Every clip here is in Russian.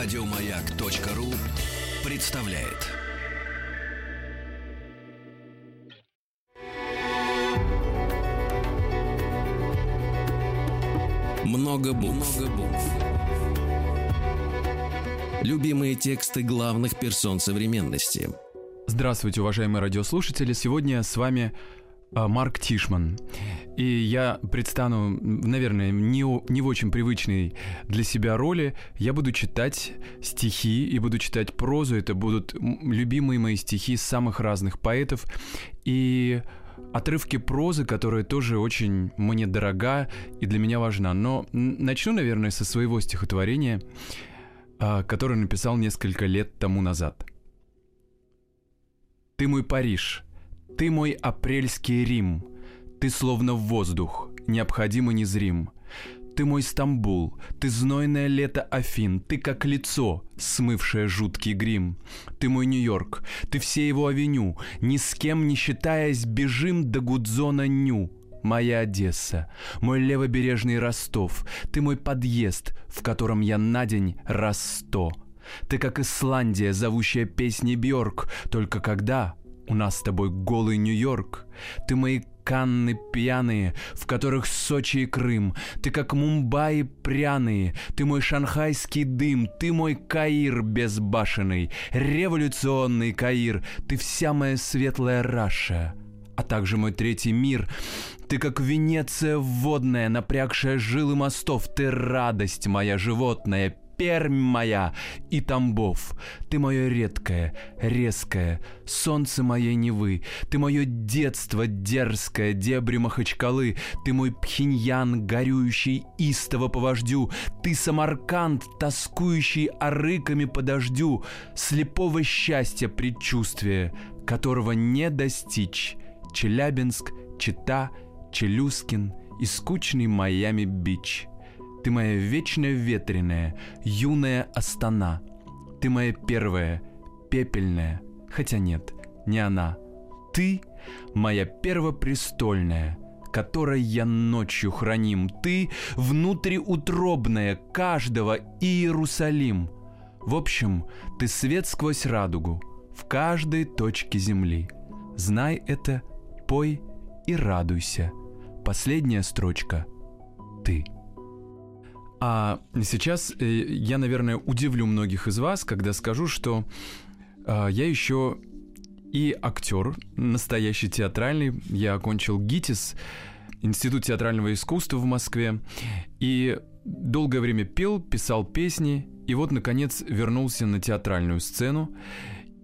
Радиомаяк.ру представляет. Много букв. Любимые тексты главных персон современности. Здравствуйте, уважаемые радиослушатели. Сегодня с вами Марк Тишман. И я предстану, наверное, не, не в очень привычной для себя роли. Я буду читать стихи и буду читать прозу. Это будут любимые мои стихи самых разных поэтов. И отрывки прозы, которая тоже очень мне дорога и для меня важна. Но начну, наверное, со своего стихотворения, а, которое написал несколько лет тому назад. «Ты мой Париж, ты мой апрельский Рим, ты словно воздух, необходимо незрим. Ты мой Стамбул, ты знойное лето Афин, ты как лицо, смывшее жуткий грим. Ты мой Нью-Йорк, ты все его авеню, ни с кем не считаясь, бежим до Гудзона Ню. Моя Одесса, мой левобережный Ростов, ты мой подъезд, в котором я на день раз сто. Ты как Исландия, зовущая песни Бьорк, только когда у нас с тобой голый Нью-Йорк. Ты мои Канны пьяные, в которых Сочи и Крым. Ты как Мумбаи пряные, ты мой шанхайский дым, ты мой Каир безбашенный, революционный Каир, ты вся моя светлая Раша. А также мой третий мир. Ты как Венеция водная, напрягшая жилы мостов, ты радость моя животная, Пермь моя и Тамбов. Ты мое редкое, резкое, солнце моей Невы. Ты мое детство дерзкое, дебри Махачкалы. Ты мой Пхеньян, горюющий истово по вождю. Ты Самарканд, тоскующий арыками по дождю. Слепого счастья предчувствие, которого не достичь. Челябинск, Чита, Челюскин и скучный Майами-Бич — ты моя вечная ветреная, юная Астана. Ты моя первая, пепельная, хотя нет, не она. Ты моя первопрестольная, которой я ночью храним. Ты внутриутробная каждого Иерусалим. В общем, ты свет сквозь радугу в каждой точке земли. Знай это, пой и радуйся. Последняя строчка — ты. А сейчас э, я, наверное, удивлю многих из вас, когда скажу, что э, я еще и актер, настоящий театральный. Я окончил ГИТИС, Институт театрального искусства в Москве, и долгое время пел, писал песни, и вот, наконец, вернулся на театральную сцену.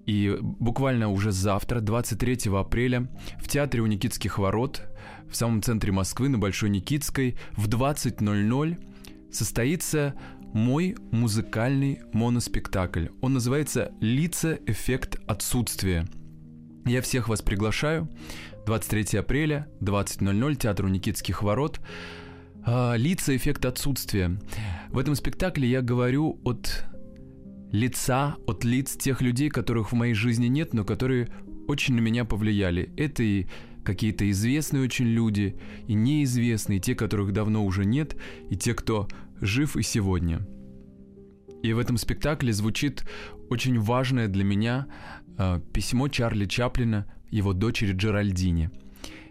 И буквально уже завтра, 23 апреля, в театре у Никитских ворот, в самом центре Москвы, на Большой Никитской, в 20.00 состоится мой музыкальный моноспектакль. Он называется «Лица. Эффект отсутствия». Я всех вас приглашаю. 23 апреля, 20.00, театр Никитских ворот. А, «Лица. Эффект отсутствия». В этом спектакле я говорю от лица, от лиц тех людей, которых в моей жизни нет, но которые очень на меня повлияли. Это и какие-то известные очень люди, и неизвестные, те, которых давно уже нет, и те, кто жив и сегодня. И в этом спектакле звучит очень важное для меня э, письмо Чарли Чаплина его дочери Джеральдине.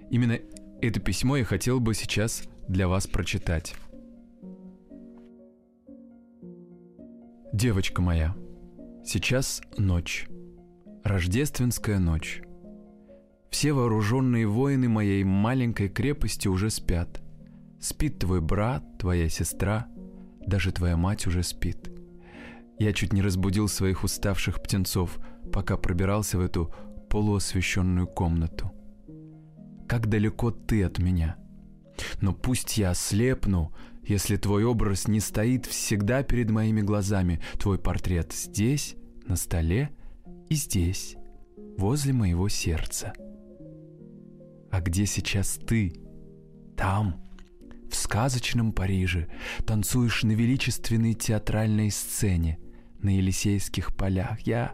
Именно это письмо я хотел бы сейчас для вас прочитать. Девочка моя, сейчас ночь, рождественская ночь. Все вооруженные воины моей маленькой крепости уже спят. Спит твой брат, твоя сестра, даже твоя мать уже спит. Я чуть не разбудил своих уставших птенцов, пока пробирался в эту полуосвещенную комнату. Как далеко ты от меня? Но пусть я ослепну, если твой образ не стоит всегда перед моими глазами, твой портрет здесь, на столе и здесь, возле моего сердца. А где сейчас ты? Там, в сказочном Париже, танцуешь на величественной театральной сцене на Елисейских полях. Я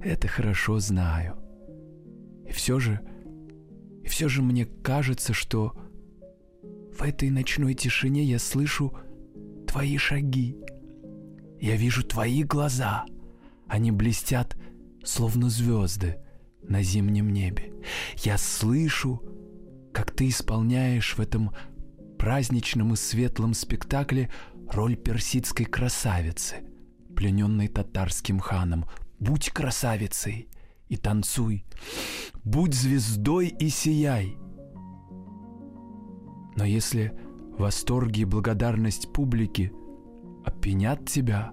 это хорошо знаю. И все же, и все же мне кажется, что в этой ночной тишине я слышу твои шаги. Я вижу твои глаза. Они блестят, словно звезды на зимнем небе. Я слышу, как ты исполняешь в этом праздничном и светлом спектакле роль персидской красавицы, плененной татарским ханом. Будь красавицей и танцуй, будь звездой и сияй. Но если восторги и благодарность публики опьянят тебя,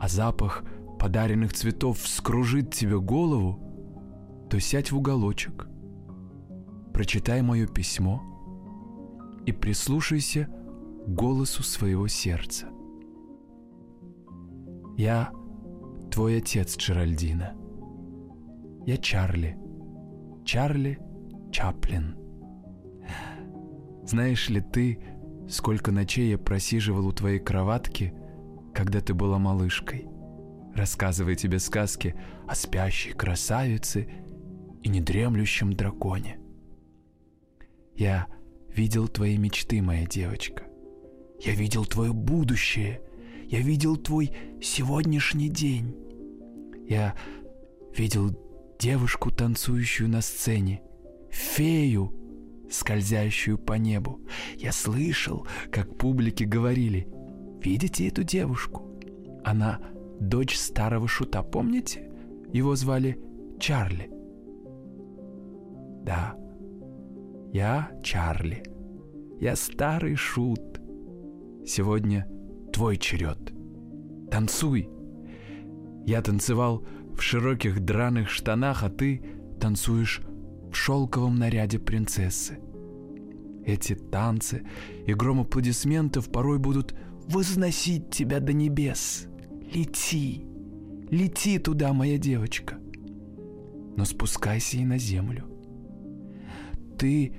а запах подаренных цветов вскружит тебе голову, то сядь в уголочек, прочитай мое письмо и прислушайся к голосу своего сердца. Я твой отец, Джеральдина. Я Чарли. Чарли Чаплин. Знаешь ли ты, сколько ночей я просиживал у твоей кроватки, когда ты была малышкой, рассказывая тебе сказки о спящей красавице и недремлющем драконе? Я видел твои мечты, моя девочка. Я видел твое будущее. Я видел твой сегодняшний день. Я видел девушку, танцующую на сцене, фею, скользящую по небу. Я слышал, как публики говорили, «Видите эту девушку? Она дочь старого шута, помните? Его звали Чарли». Да, я Чарли. Я старый шут. Сегодня твой черед. Танцуй. Я танцевал в широких драных штанах, а ты танцуешь в шелковом наряде принцессы. Эти танцы и гром аплодисментов порой будут возносить тебя до небес. Лети, лети туда, моя девочка. Но спускайся и на землю. Ты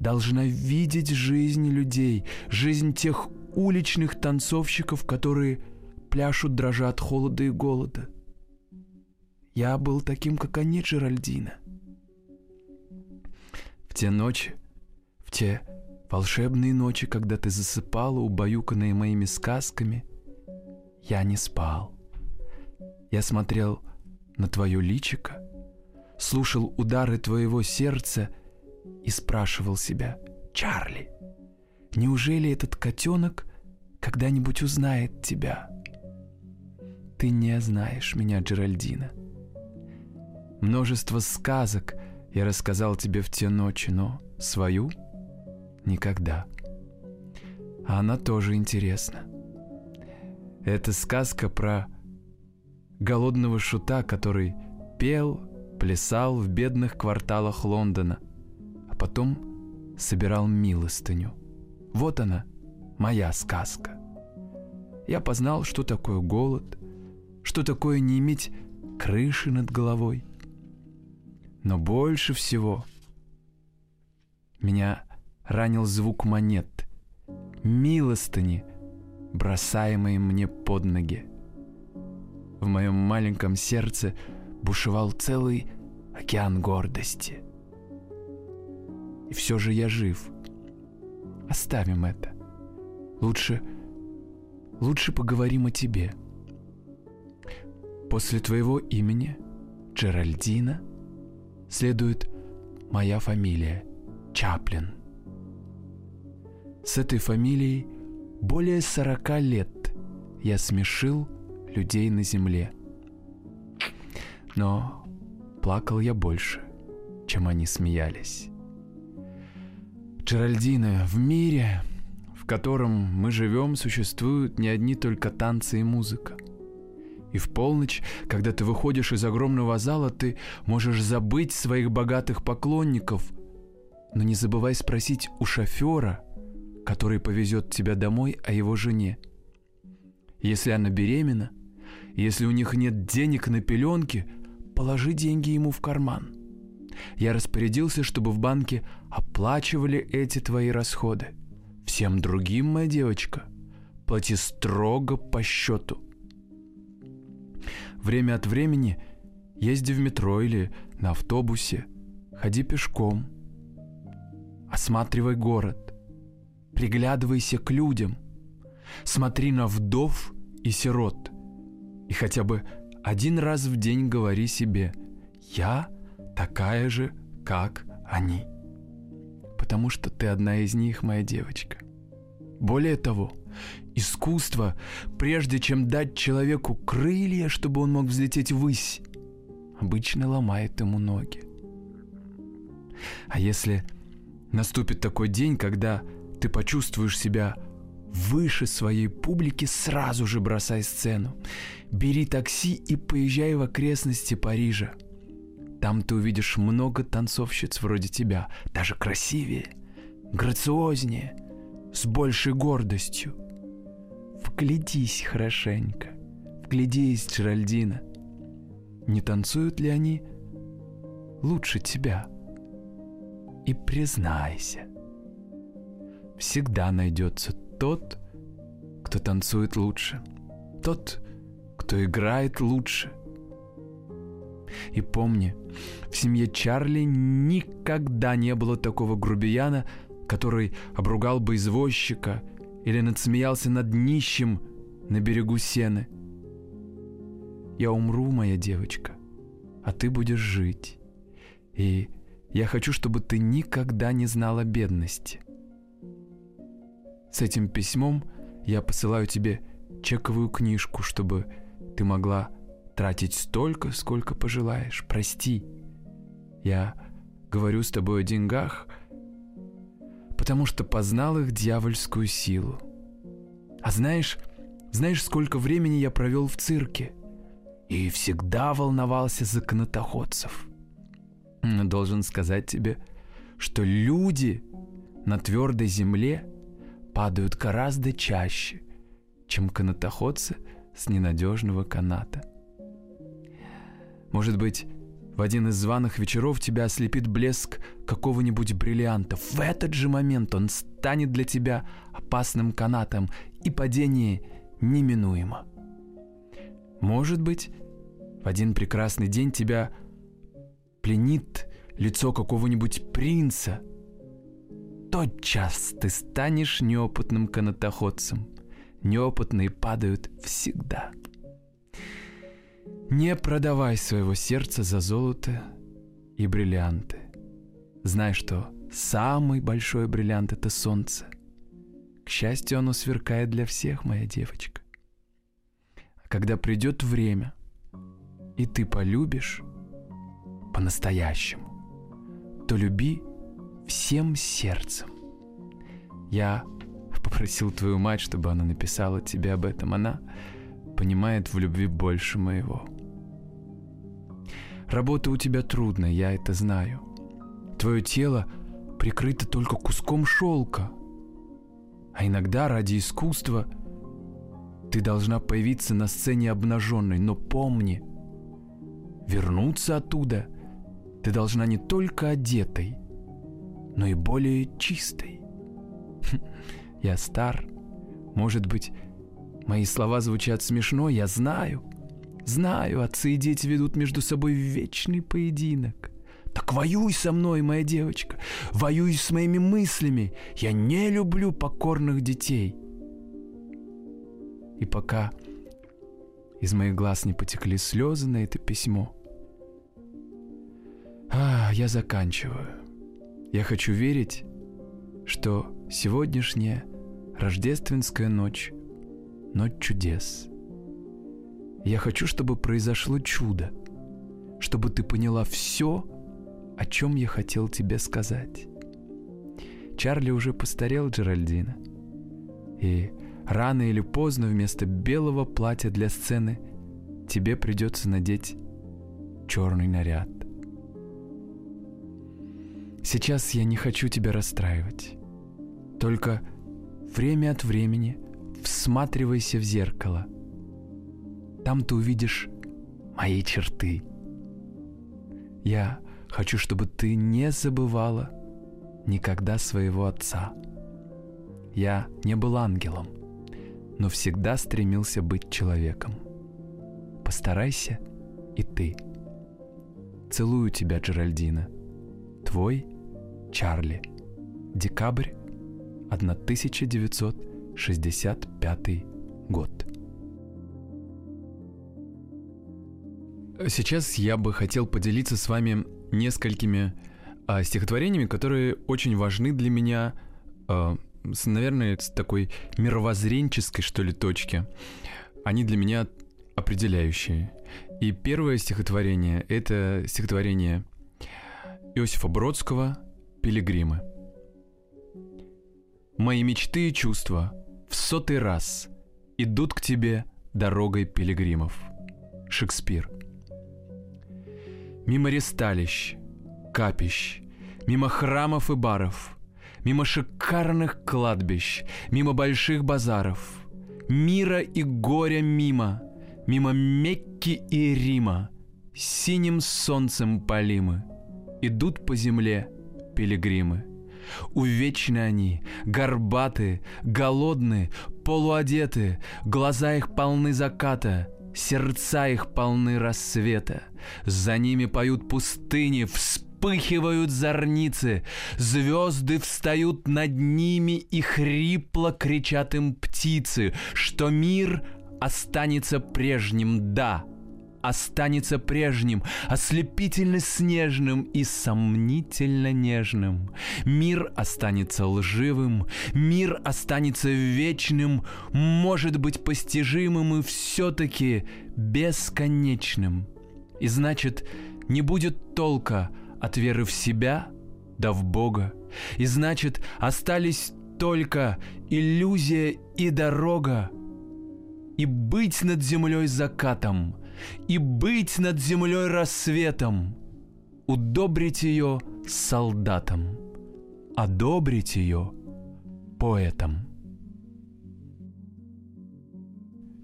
должна видеть жизнь людей, жизнь тех уличных танцовщиков, которые пляшут, дрожа от холода и голода. Я был таким, как они, Джеральдина — те ночи, в те волшебные ночи, когда ты засыпала, убаюканная моими сказками, я не спал. Я смотрел на твое личико, слушал удары твоего сердца и спрашивал себя, «Чарли, неужели этот котенок когда-нибудь узнает тебя?» Ты не знаешь меня, Джеральдина. Множество сказок — я рассказал тебе в те ночи, но свою — никогда. А она тоже интересна. Это сказка про голодного шута, который пел, плясал в бедных кварталах Лондона, потом собирал милостыню. Вот она, моя сказка. Я познал, что такое голод, что такое не иметь крыши над головой, но больше всего меня ранил звук монет, милостыни, бросаемые мне под ноги. В моем маленьком сердце бушевал целый океан гордости. И все же я жив. Оставим это. Лучше, лучше поговорим о тебе. После твоего имени, Джеральдина, следует моя фамилия Чаплин. С этой фамилией более сорока лет я смешил людей на земле. Но плакал я больше, чем они смеялись. Джеральдина, в мире, в котором мы живем, существуют не одни только танцы и музыка — и в полночь, когда ты выходишь из огромного зала, ты можешь забыть своих богатых поклонников, но не забывай спросить у шофера, который повезет тебя домой, о его жене. Если она беременна, если у них нет денег на пеленки, положи деньги ему в карман. Я распорядился, чтобы в банке оплачивали эти твои расходы. Всем другим, моя девочка, плати строго по счету – Время от времени езди в метро или на автобусе, ходи пешком. Осматривай город, приглядывайся к людям, смотри на вдов и сирот. И хотя бы один раз в день говори себе «Я такая же, как они». Потому что ты одна из них, моя девочка. Более того, искусство, прежде чем дать человеку крылья, чтобы он мог взлететь ввысь, обычно ломает ему ноги. А если наступит такой день, когда ты почувствуешь себя выше своей публики, сразу же бросай сцену. Бери такси и поезжай в окрестности Парижа. Там ты увидишь много танцовщиц вроде тебя, даже красивее, грациознее, с большей гордостью. Вглядись хорошенько, вглядись, Джеральдина. Не танцуют ли они лучше тебя? И признайся, всегда найдется тот, кто танцует лучше, тот, кто играет лучше. И помни, в семье Чарли никогда не было такого грубияна, который обругал бы извозчика или надсмеялся над нищим на берегу сены. Я умру, моя девочка, а ты будешь жить. И я хочу, чтобы ты никогда не знала бедности. С этим письмом я посылаю тебе чековую книжку, чтобы ты могла тратить столько, сколько пожелаешь. Прости, я говорю с тобой о деньгах, потому что познал их дьявольскую силу. А знаешь, знаешь, сколько времени я провел в цирке? И всегда волновался за канатоходцев. Но должен сказать тебе, что люди на твердой земле падают гораздо чаще, чем канатоходцы с ненадежного каната. Может быть, в один из званых вечеров тебя ослепит блеск какого-нибудь бриллианта. В этот же момент он станет для тебя опасным канатом, и падение неминуемо. Может быть, в один прекрасный день тебя пленит лицо какого-нибудь принца – тотчас ты станешь неопытным канатоходцем. Неопытные падают всегда. Не продавай своего сердца за золото и бриллианты. Знай, что самый большой бриллиант — это солнце. К счастью, оно сверкает для всех, моя девочка. А когда придет время, и ты полюбишь по-настоящему, то люби всем сердцем. Я попросил твою мать, чтобы она написала тебе об этом. Она понимает в любви больше моего. Работа у тебя трудная, я это знаю. Твое тело прикрыто только куском шелка. А иногда ради искусства ты должна появиться на сцене обнаженной. Но помни, вернуться оттуда ты должна не только одетой, но и более чистой. Я стар. Может быть, мои слова звучат смешно, я знаю. Знаю, отцы и дети ведут между собой вечный поединок. Так воюй со мной, моя девочка. Воюй с моими мыслями. Я не люблю покорных детей. И пока из моих глаз не потекли слезы на это письмо, а, я заканчиваю. Я хочу верить, что сегодняшняя рождественская ночь — ночь чудес. Я хочу, чтобы произошло чудо, чтобы ты поняла все, о чем я хотел тебе сказать. Чарли уже постарел, Джеральдина. И рано или поздно вместо белого платья для сцены тебе придется надеть черный наряд. Сейчас я не хочу тебя расстраивать. Только время от времени всматривайся в зеркало. Там ты увидишь мои черты. Я хочу, чтобы ты не забывала никогда своего отца. Я не был ангелом, но всегда стремился быть человеком. Постарайся и ты. Целую тебя, Джеральдина. Твой Чарли. Декабрь 1965 год. Сейчас я бы хотел поделиться с вами несколькими а, стихотворениями, которые очень важны для меня, а, с, наверное, с такой мировоззренческой, что ли, точки. Они для меня определяющие. И первое стихотворение — это стихотворение Иосифа Бродского «Пилигримы». «Мои мечты и чувства в сотый раз идут к тебе дорогой пилигримов». Шекспир. Мимо ресталищ, капищ, мимо храмов и баров, мимо шикарных кладбищ, мимо больших базаров, мира и горя мимо, мимо Мекки и Рима, синим солнцем полимы, идут по земле пилигримы. Увечны они, горбаты, голодны, полуодеты, глаза их полны заката, сердца их полны рассвета. За ними поют пустыни, вспыхивают зорницы, звезды встают над ними и хрипло кричат им птицы, что мир останется прежним, да, останется прежним, ослепительно снежным и сомнительно нежным. Мир останется лживым, мир останется вечным, может быть постижимым и все-таки бесконечным. И значит, не будет толка от веры в себя да в Бога. И значит, остались только иллюзия и дорога, и быть над землей закатом — и быть над землей рассветом, удобрить ее солдатом, одобрить ее поэтом.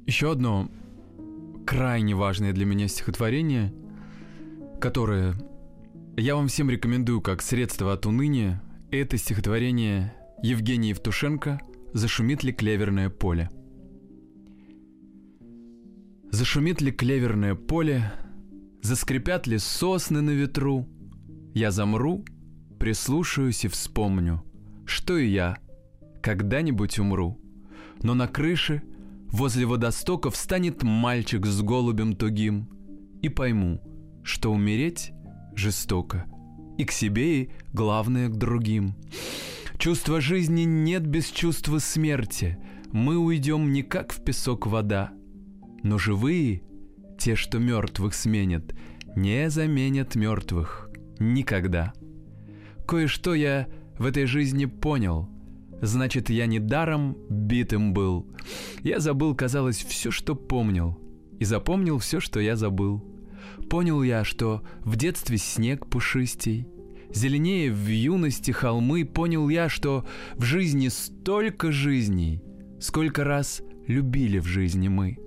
Еще одно крайне важное для меня стихотворение, которое я вам всем рекомендую как средство от уныния, это стихотворение Евгения Евтушенко «Зашумит ли клеверное поле». Зашумит ли клеверное поле, заскрипят ли сосны на ветру, Я замру, прислушаюсь и вспомню, что и я когда-нибудь умру. Но на крыше возле водостока встанет мальчик с голубем тугим, И пойму, что умереть жестоко, и к себе, и, главное, к другим. Чувства жизни нет без чувства смерти, мы уйдем не как в песок вода — но живые, те, что мертвых сменят, не заменят мертвых никогда. Кое-что я в этой жизни понял. Значит, я не даром битым был. Я забыл, казалось, все, что помнил. И запомнил все, что я забыл. Понял я, что в детстве снег пушистей, Зеленее в юности холмы, понял я, что в жизни столько жизней, сколько раз любили в жизни мы.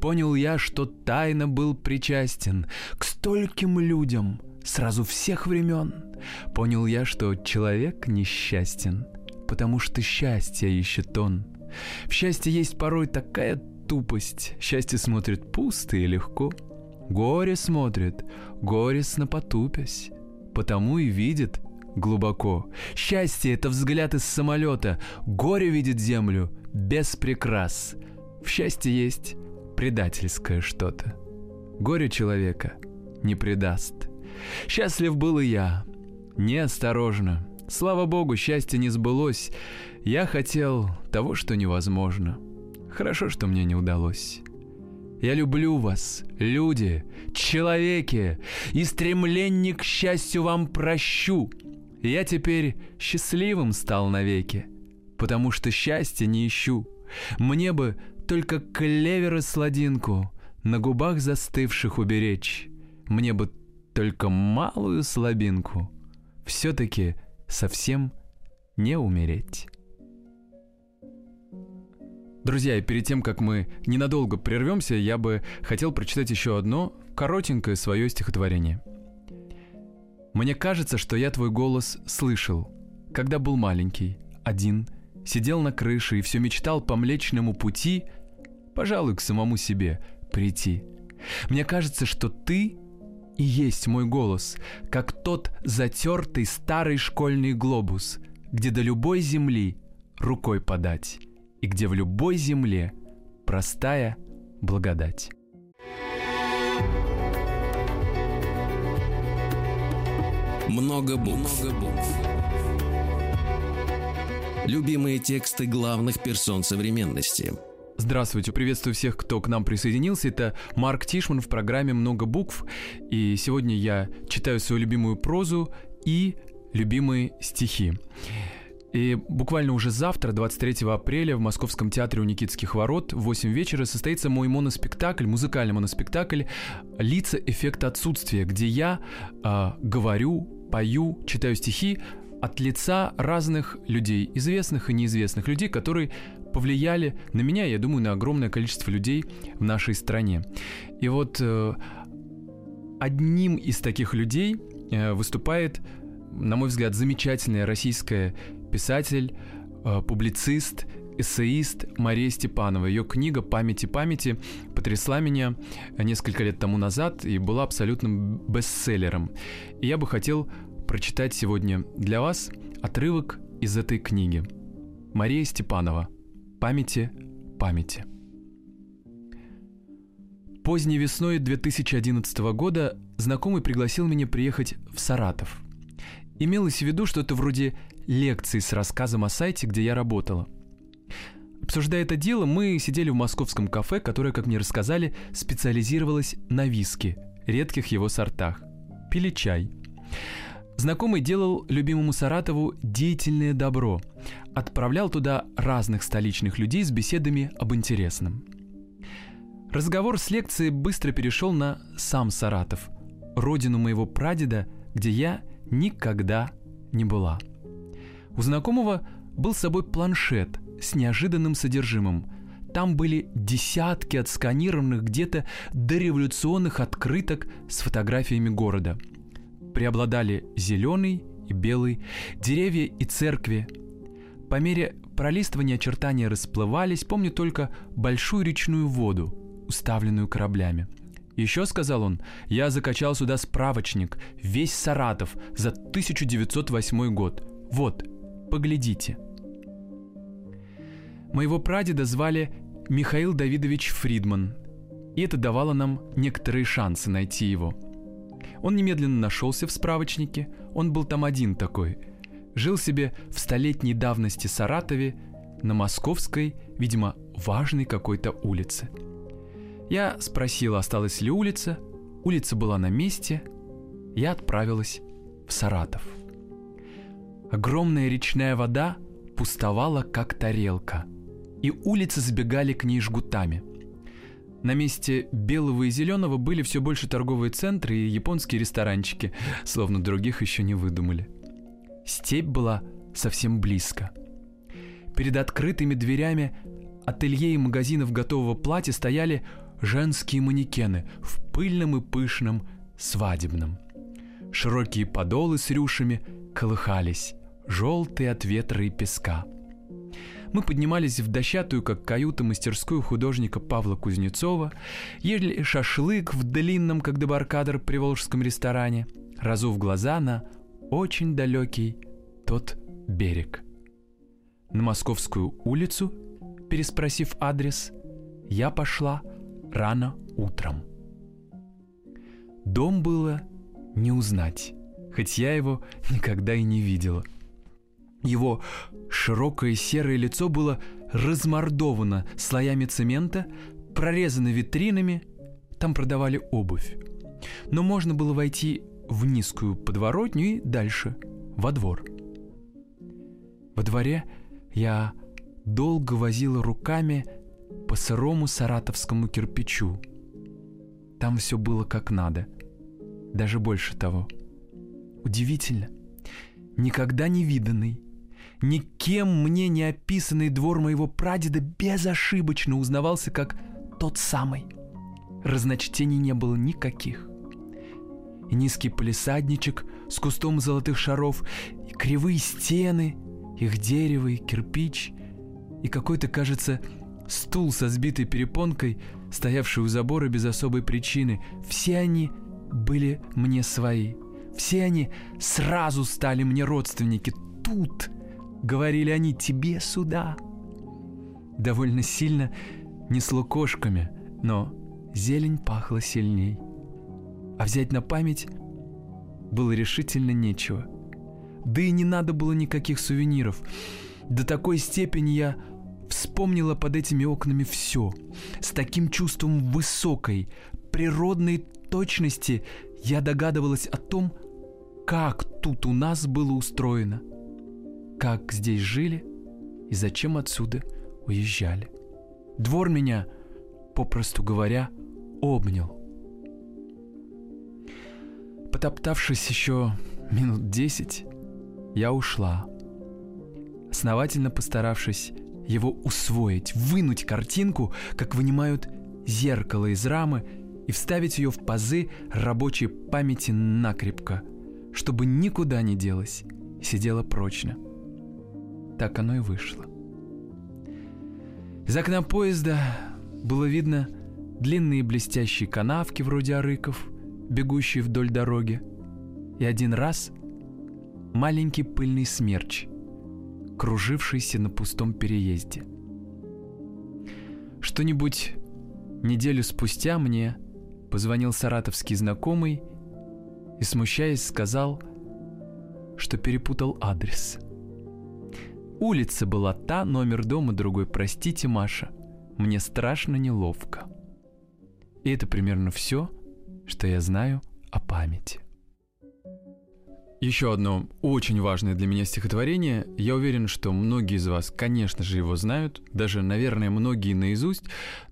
Понял я, что тайно был причастен к стольким людям сразу всех времен. Понял я, что человек несчастен, потому что счастье ищет он. В счастье есть порой такая тупость. Счастье смотрит пусто и легко. Горе смотрит, горестно потупясь, потому и видит глубоко. Счастье — это взгляд из самолета, горе видит землю без прикрас. В счастье есть предательское что-то. Горе человека не предаст. Счастлив был и я. Неосторожно. Слава богу, счастье не сбылось. Я хотел того, что невозможно. Хорошо, что мне не удалось. Я люблю вас, люди, человеки, и стремление к счастью вам прощу. Я теперь счастливым стал навеки, потому что счастья не ищу. Мне бы только клевер сладинку на губах застывших уберечь. Мне бы только малую слабинку, все-таки совсем не умереть. Друзья, и перед тем, как мы ненадолго прервемся, я бы хотел прочитать еще одно коротенькое свое стихотворение. Мне кажется, что я твой голос слышал, когда был маленький, один, сидел на крыше и все мечтал по Млечному пути — пожалуй, к самому себе прийти. Мне кажется, что ты и есть мой голос, как тот затертый старый школьный глобус, где до любой земли рукой подать, и где в любой земле простая благодать. Много букв. Много букв. Любимые тексты главных персон современности – Здравствуйте, приветствую всех, кто к нам присоединился. Это Марк Тишман в программе «Много букв». И сегодня я читаю свою любимую прозу и любимые стихи. И буквально уже завтра, 23 апреля, в Московском театре у Никитских ворот в 8 вечера состоится мой моноспектакль, музыкальный моноспектакль «Лица эффекта отсутствия», где я э, говорю, пою, читаю стихи от лица разных людей, известных и неизвестных людей, которые повлияли на меня, я думаю, на огромное количество людей в нашей стране. И вот э, одним из таких людей э, выступает, на мой взгляд, замечательная российская писатель, э, публицист, эссеист Мария Степанова. Ее книга «Памяти памяти» потрясла меня несколько лет тому назад и была абсолютным бестселлером. И я бы хотел прочитать сегодня для вас отрывок из этой книги. Мария Степанова «Памяти памяти». Поздней весной 2011 года знакомый пригласил меня приехать в Саратов. Имелось в виду что-то вроде лекции с рассказом о сайте, где я работала. Обсуждая это дело, мы сидели в московском кафе, которое, как мне рассказали, специализировалось на виске, редких его сортах. Пили чай. Знакомый делал любимому Саратову деятельное добро. Отправлял туда разных столичных людей с беседами об интересном. Разговор с лекцией быстро перешел на сам Саратов, родину моего прадеда, где я никогда не была. У знакомого был с собой планшет с неожиданным содержимым. Там были десятки отсканированных где-то дореволюционных открыток с фотографиями города. Преобладали зеленый и белый, деревья и церкви. По мере пролистывания очертания расплывались, помню только большую речную воду, уставленную кораблями. Еще, сказал он, я закачал сюда справочник, весь Саратов за 1908 год. Вот, Поглядите. Моего прадеда звали Михаил Давидович Фридман, и это давало нам некоторые шансы найти его. Он немедленно нашелся в справочнике, он был там один такой. Жил себе в столетней давности Саратове на московской, видимо, важной какой-то улице. Я спросила, осталась ли улица. Улица была на месте. Я отправилась в Саратов. Огромная речная вода пустовала, как тарелка, и улицы забегали к ней жгутами. На месте белого и зеленого были все больше торговые центры и японские ресторанчики, словно других еще не выдумали. Степь была совсем близко. Перед открытыми дверями ателье и магазинов готового платья стояли женские манекены в пыльном и пышном свадебном. Широкие подолы с рюшами колыхались желтый от ветра и песка. Мы поднимались в дощатую, как каюта, мастерскую художника Павла Кузнецова, ели шашлык в длинном, как дебаркадер, приволжском ресторане, разув глаза на очень далекий тот берег. На Московскую улицу, переспросив адрес, я пошла рано утром. Дом было не узнать, хоть я его никогда и не видела – его широкое серое лицо было размордовано слоями цемента, прорезано витринами, там продавали обувь. Но можно было войти в низкую подворотню и дальше, во двор. Во дворе я долго возила руками по сырому саратовскому кирпичу. Там все было как надо, даже больше того. Удивительно, никогда не виданный, Никем мне не описанный двор моего прадеда безошибочно узнавался как тот самый. Разночтений не было никаких. Низкий полисадничек с кустом золотых шаров, и кривые стены, их дерево и кирпич, и какой-то, кажется, стул со сбитой перепонкой, стоявший у забора без особой причины. Все они были мне свои. Все они сразу стали мне родственники. Тут, Говорили они тебе сюда. Довольно сильно несло кошками, но зелень пахла сильней. А взять на память было решительно нечего. Да и не надо было никаких сувениров. До такой степени я вспомнила под этими окнами все. С таким чувством высокой, природной точности я догадывалась о том, как тут у нас было устроено, как здесь жили и зачем отсюда уезжали. Двор меня, попросту говоря, обнял. Потоптавшись еще минут десять, я ушла, основательно постаравшись его усвоить, вынуть картинку, как вынимают зеркало из рамы и вставить ее в пазы рабочей памяти накрепко, чтобы никуда не делась сидела прочно. Так оно и вышло. Из окна поезда было видно длинные блестящие канавки вроде арыков, бегущие вдоль дороги, и один раз маленький пыльный смерч, кружившийся на пустом переезде. Что-нибудь неделю спустя мне позвонил саратовский знакомый и, смущаясь, сказал, что перепутал адрес. Улица была та, номер дома другой. Простите, Маша, мне страшно неловко. И это примерно все, что я знаю о памяти. Еще одно очень важное для меня стихотворение. Я уверен, что многие из вас, конечно же, его знают, даже, наверное, многие наизусть,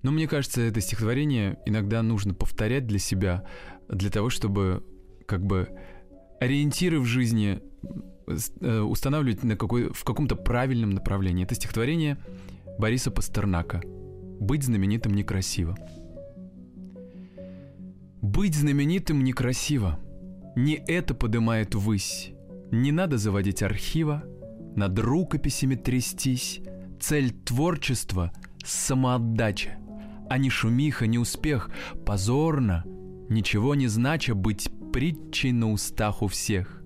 но мне кажется, это стихотворение иногда нужно повторять для себя, для того, чтобы как бы ориентиры в жизни устанавливать на какой, в каком-то правильном направлении. Это стихотворение Бориса Пастернака «Быть знаменитым некрасиво». Быть знаменитым некрасиво – не это подымает ввысь. Не надо заводить архива, над рукописями трястись. Цель творчества — самоотдача, а не шумиха, не успех. Позорно, ничего не знача быть притчей на устах у всех.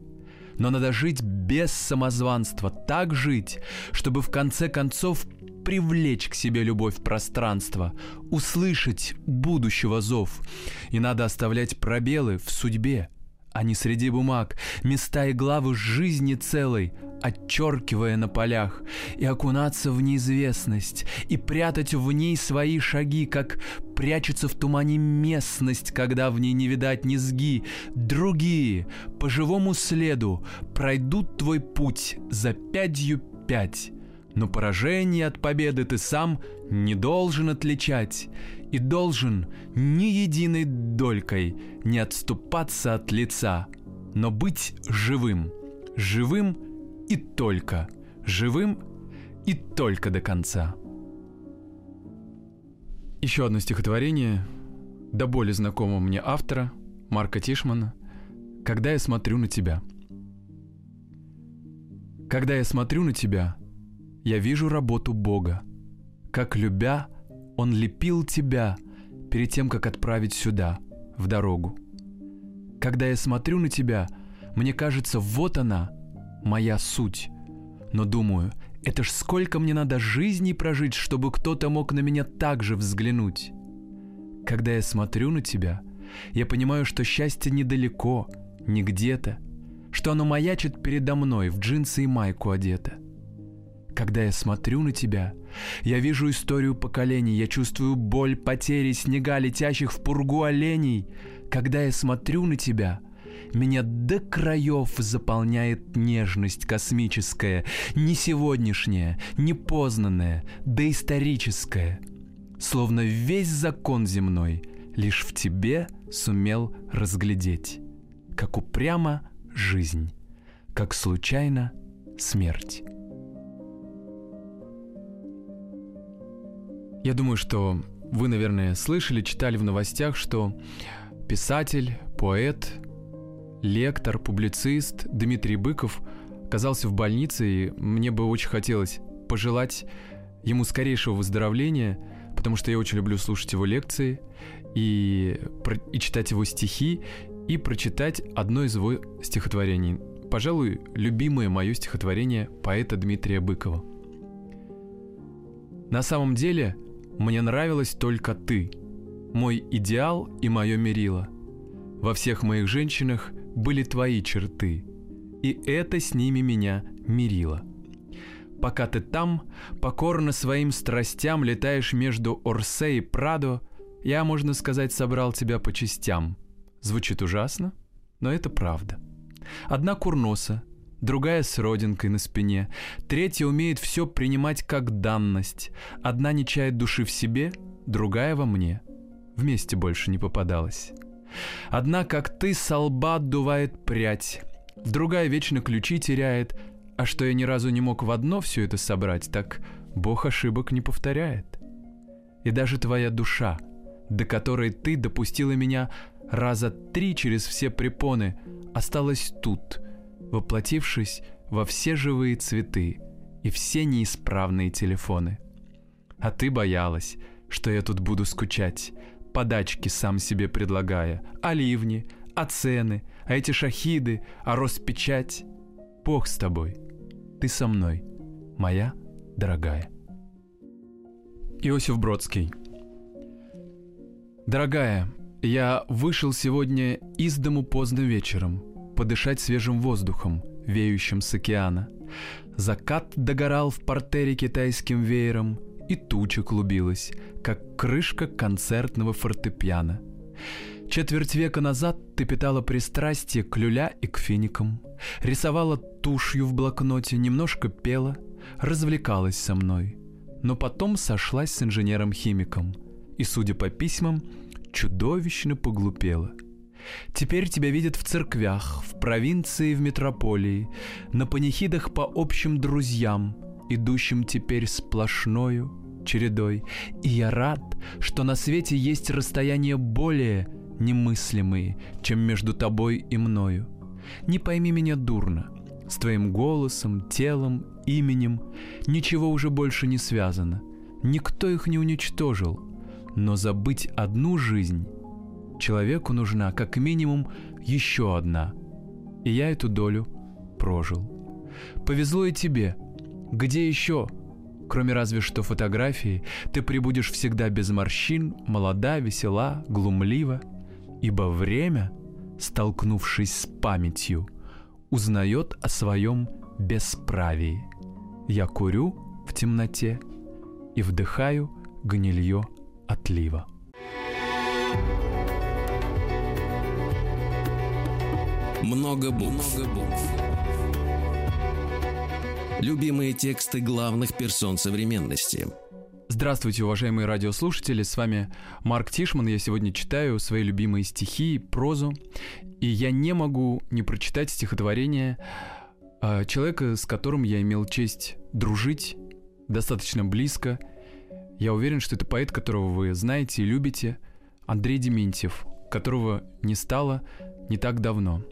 Но надо жить без самозванства, так жить, чтобы в конце концов привлечь к себе любовь пространства, услышать будущего зов. И надо оставлять пробелы в судьбе, а не среди бумаг, места и главы жизни целой, отчеркивая на полях, и окунаться в неизвестность, и прятать в ней свои шаги, как прячется в тумане местность, когда в ней не видать низги. Другие по живому следу пройдут твой путь за пятью пять, но поражение от победы ты сам не должен отличать и должен ни единой долькой не отступаться от лица, но быть живым, живым и только, живым и только до конца. Еще одно стихотворение, до боли знакомого мне автора, Марка Тишмана, «Когда я смотрю на тебя». Когда я смотрю на тебя, я вижу работу Бога, как любя – он лепил тебя перед тем, как отправить сюда, в дорогу. Когда я смотрю на тебя, мне кажется, вот она, моя суть. Но думаю, это ж сколько мне надо жизней прожить, чтобы кто-то мог на меня так же взглянуть. Когда я смотрю на тебя, я понимаю, что счастье недалеко, не где-то, что оно маячит передо мной в джинсы и майку одето. Когда я смотрю на тебя, я вижу историю поколений, я чувствую боль потери снега, летящих в пургу оленей. Когда я смотрю на тебя, меня до краев заполняет нежность космическая, не сегодняшняя, не познанная, да историческая. Словно весь закон земной лишь в тебе сумел разглядеть, как упряма жизнь, как случайно смерть. Я думаю, что вы, наверное, слышали, читали в новостях, что писатель, поэт, лектор, публицист Дмитрий Быков оказался в больнице, и мне бы очень хотелось пожелать ему скорейшего выздоровления, потому что я очень люблю слушать его лекции и, и читать его стихи, и прочитать одно из его стихотворений. Пожалуй, любимое мое стихотворение поэта Дмитрия Быкова. На самом деле, мне нравилась только ты, мой идеал и мое мерило. Во всех моих женщинах были твои черты, и это с ними меня мирило. Пока ты там, покорно своим страстям летаешь между Орсе и Прадо, я, можно сказать, собрал тебя по частям. Звучит ужасно, но это правда. Одна курноса, другая с родинкой на спине, третья умеет все принимать как данность, одна не чает души в себе, другая во мне. Вместе больше не попадалась. Одна, как ты, со лба отдувает прядь, другая вечно ключи теряет, а что я ни разу не мог в одно все это собрать, так Бог ошибок не повторяет. И даже твоя душа, до которой ты допустила меня раза три через все препоны, осталась тут, воплотившись во все живые цветы и все неисправные телефоны. А ты боялась, что я тут буду скучать, подачки сам себе предлагая, а ливни, а цены, а эти шахиды, а Роспечать. Бог с тобой, ты со мной, моя дорогая. Иосиф Бродский Дорогая, я вышел сегодня из дому поздно вечером, подышать свежим воздухом, веющим с океана. Закат догорал в портере китайским веером, и туча клубилась, как крышка концертного фортепиано. Четверть века назад ты питала пристрастие к люля и к финикам, рисовала тушью в блокноте, немножко пела, развлекалась со мной, но потом сошлась с инженером-химиком и, судя по письмам, чудовищно поглупела. Теперь тебя видят в церквях, в провинции, в метрополии, на панихидах по общим друзьям, идущим теперь сплошною чередой. И я рад, что на свете есть расстояния более немыслимые, чем между тобой и мною. Не пойми меня дурно. С твоим голосом, телом, именем ничего уже больше не связано. Никто их не уничтожил. Но забыть одну жизнь человеку нужна как минимум еще одна. И я эту долю прожил. Повезло и тебе. Где еще, кроме разве что фотографии, ты прибудешь всегда без морщин, молода, весела, глумлива, ибо время, столкнувшись с памятью, узнает о своем бесправии. Я курю в темноте и вдыхаю гнилье отлива. Много букв. Много букв. Любимые тексты главных персон современности. Здравствуйте, уважаемые радиослушатели, с вами Марк Тишман. Я сегодня читаю свои любимые стихи, прозу, и я не могу не прочитать стихотворение а, человека, с которым я имел честь дружить достаточно близко. Я уверен, что это поэт, которого вы знаете и любите, Андрей Дементьев, которого не стало не так давно.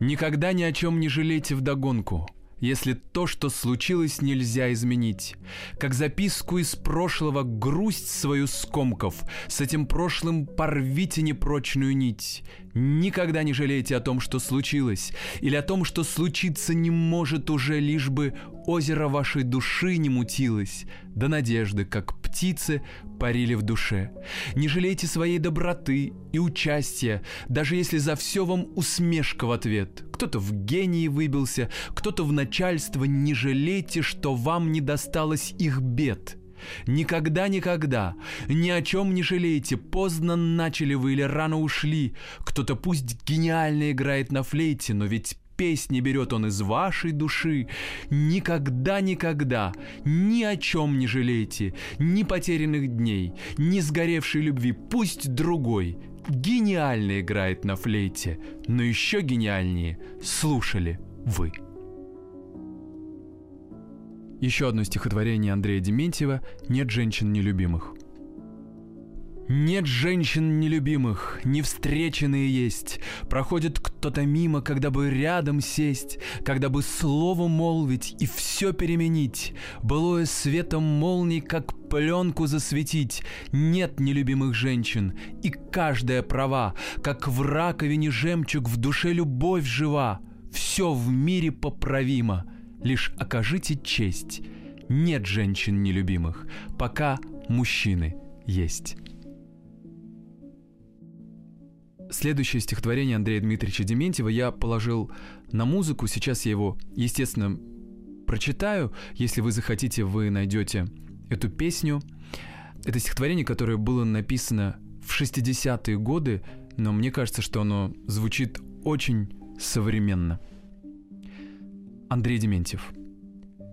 Никогда ни о чем не жалейте вдогонку, если то, что случилось, нельзя изменить. Как записку из прошлого грусть свою скомков, с этим прошлым порвите непрочную нить. Никогда не жалейте о том, что случилось, или о том, что случиться не может уже, лишь бы озеро вашей души не мутилось, да надежды, как птицы, парили в душе. Не жалейте своей доброты и участия, даже если за все вам усмешка в ответ. Кто-то в гении выбился, кто-то в начальство. Не жалейте, что вам не досталось их бед. Никогда-никогда, ни о чем не жалейте, поздно начали вы или рано ушли. Кто-то пусть гениально играет на флейте, но ведь песни берет он из вашей души. Никогда-никогда ни о чем не жалейте, ни потерянных дней, ни сгоревшей любви, пусть другой, гениально играет на флейте, но еще гениальнее слушали вы. Еще одно стихотворение Андрея Дементьева «Нет женщин нелюбимых». Нет женщин нелюбимых, не встреченные есть. Проходит кто-то мимо, когда бы рядом сесть, когда бы слово молвить и все переменить. Былое светом молний, как пленку засветить. Нет нелюбимых женщин, и каждая права, как в раковине жемчуг, в душе любовь жива. Все в мире поправимо, лишь окажите честь. Нет женщин нелюбимых, пока мужчины есть. Следующее стихотворение Андрея Дмитриевича Дементьева я положил на музыку. Сейчас я его, естественно, прочитаю. Если вы захотите, вы найдете эту песню. Это стихотворение, которое было написано в 60-е годы, но мне кажется, что оно звучит очень современно. Андрей Дементьев –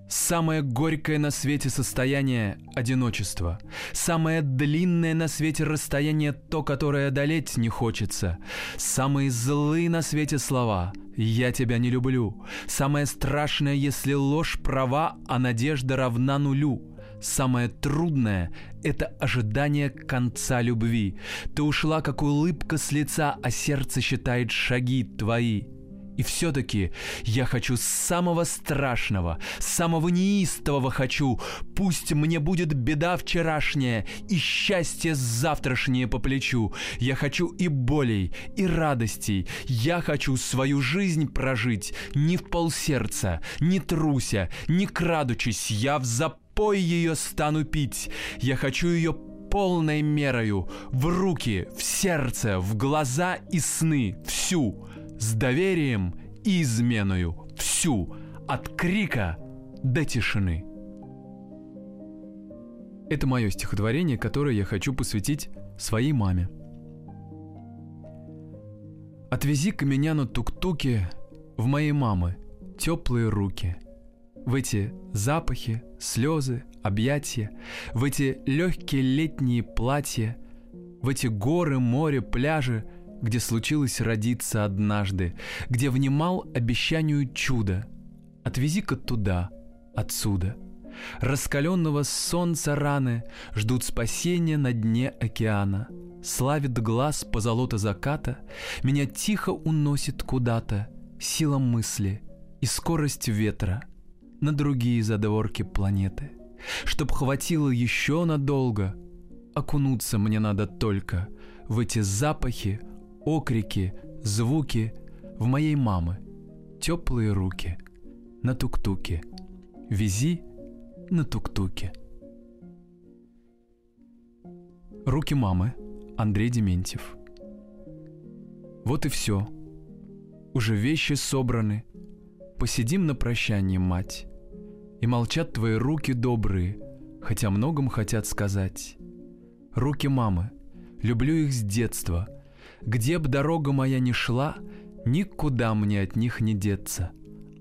Самое горькое на свете состояние – одиночество. Самое длинное на свете расстояние – то, которое одолеть не хочется. Самые злые на свете слова – «я тебя не люблю». Самое страшное, если ложь права, а надежда равна нулю. Самое трудное — это ожидание конца любви. Ты ушла, как улыбка с лица, а сердце считает шаги твои — и все-таки я хочу самого страшного, самого неистового хочу. Пусть мне будет беда вчерашняя и счастье завтрашнее по плечу. Я хочу и болей, и радостей. Я хочу свою жизнь прожить не в полсердца, не труся, не крадучись. Я в запой ее стану пить. Я хочу ее полной мерою, в руки, в сердце, в глаза и сны, всю — с доверием и изменою, всю, от крика до тишины. Это мое стихотворение, которое я хочу посвятить своей маме. Отвези-ка меня на тук-туке в моей мамы теплые руки, в эти запахи, слезы, объятия, в эти легкие летние платья, в эти горы, море, пляжи — где случилось родиться однажды, где внимал обещанию чуда. Отвези-ка туда, отсюда. Раскаленного солнца раны ждут спасения на дне океана. Славит глаз по золото заката, меня тихо уносит куда-то сила мысли и скорость ветра на другие задворки планеты. Чтоб хватило еще надолго, окунуться мне надо только в эти запахи окрики, звуки в моей мамы, теплые руки на тук-туке. Вези на тук-туке. Руки мамы. Андрей Дементьев. Вот и все. Уже вещи собраны. Посидим на прощание, мать. И молчат твои руки добрые, хотя многом хотят сказать. Руки мамы. Люблю их с детства — где б дорога моя ни шла, никуда мне от них не деться,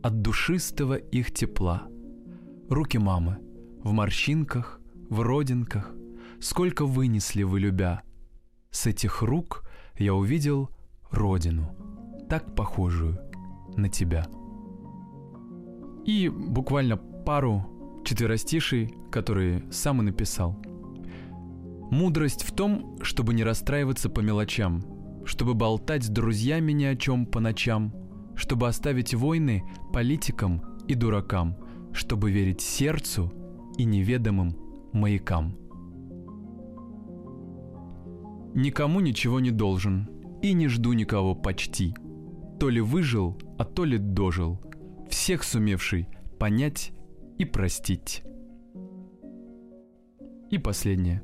от душистого их тепла. Руки мамы в морщинках, в родинках, сколько вынесли вы любя. С этих рук я увидел родину, так похожую на тебя. И буквально пару четверостишей, которые сам и написал. Мудрость в том, чтобы не расстраиваться по мелочам – чтобы болтать с друзьями ни о чем по ночам, чтобы оставить войны политикам и дуракам, чтобы верить сердцу и неведомым маякам. Никому ничего не должен и не жду никого почти. То ли выжил, а то ли дожил, всех сумевший понять и простить. И последнее.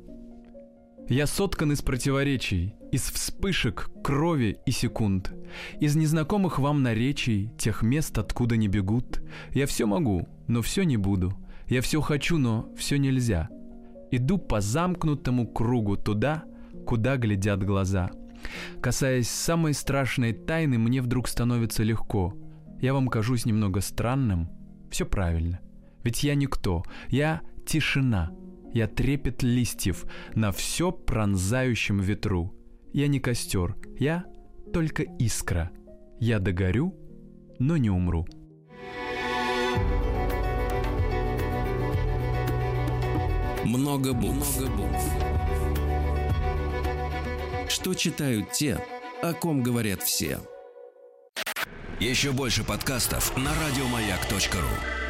Я соткан из противоречий, из вспышек крови и секунд, из незнакомых вам наречий, тех мест, откуда не бегут. Я все могу, но все не буду. Я все хочу, но все нельзя. Иду по замкнутому кругу туда, куда глядят глаза. Касаясь самой страшной тайны, мне вдруг становится легко. Я вам кажусь немного странным. Все правильно. Ведь я никто. Я тишина. Я трепет листьев на все пронзающем ветру. Я не костер, я только искра. Я догорю, но не умру. Много букв. Что читают те, о ком говорят все. Еще больше подкастов на радиомаяк.ру.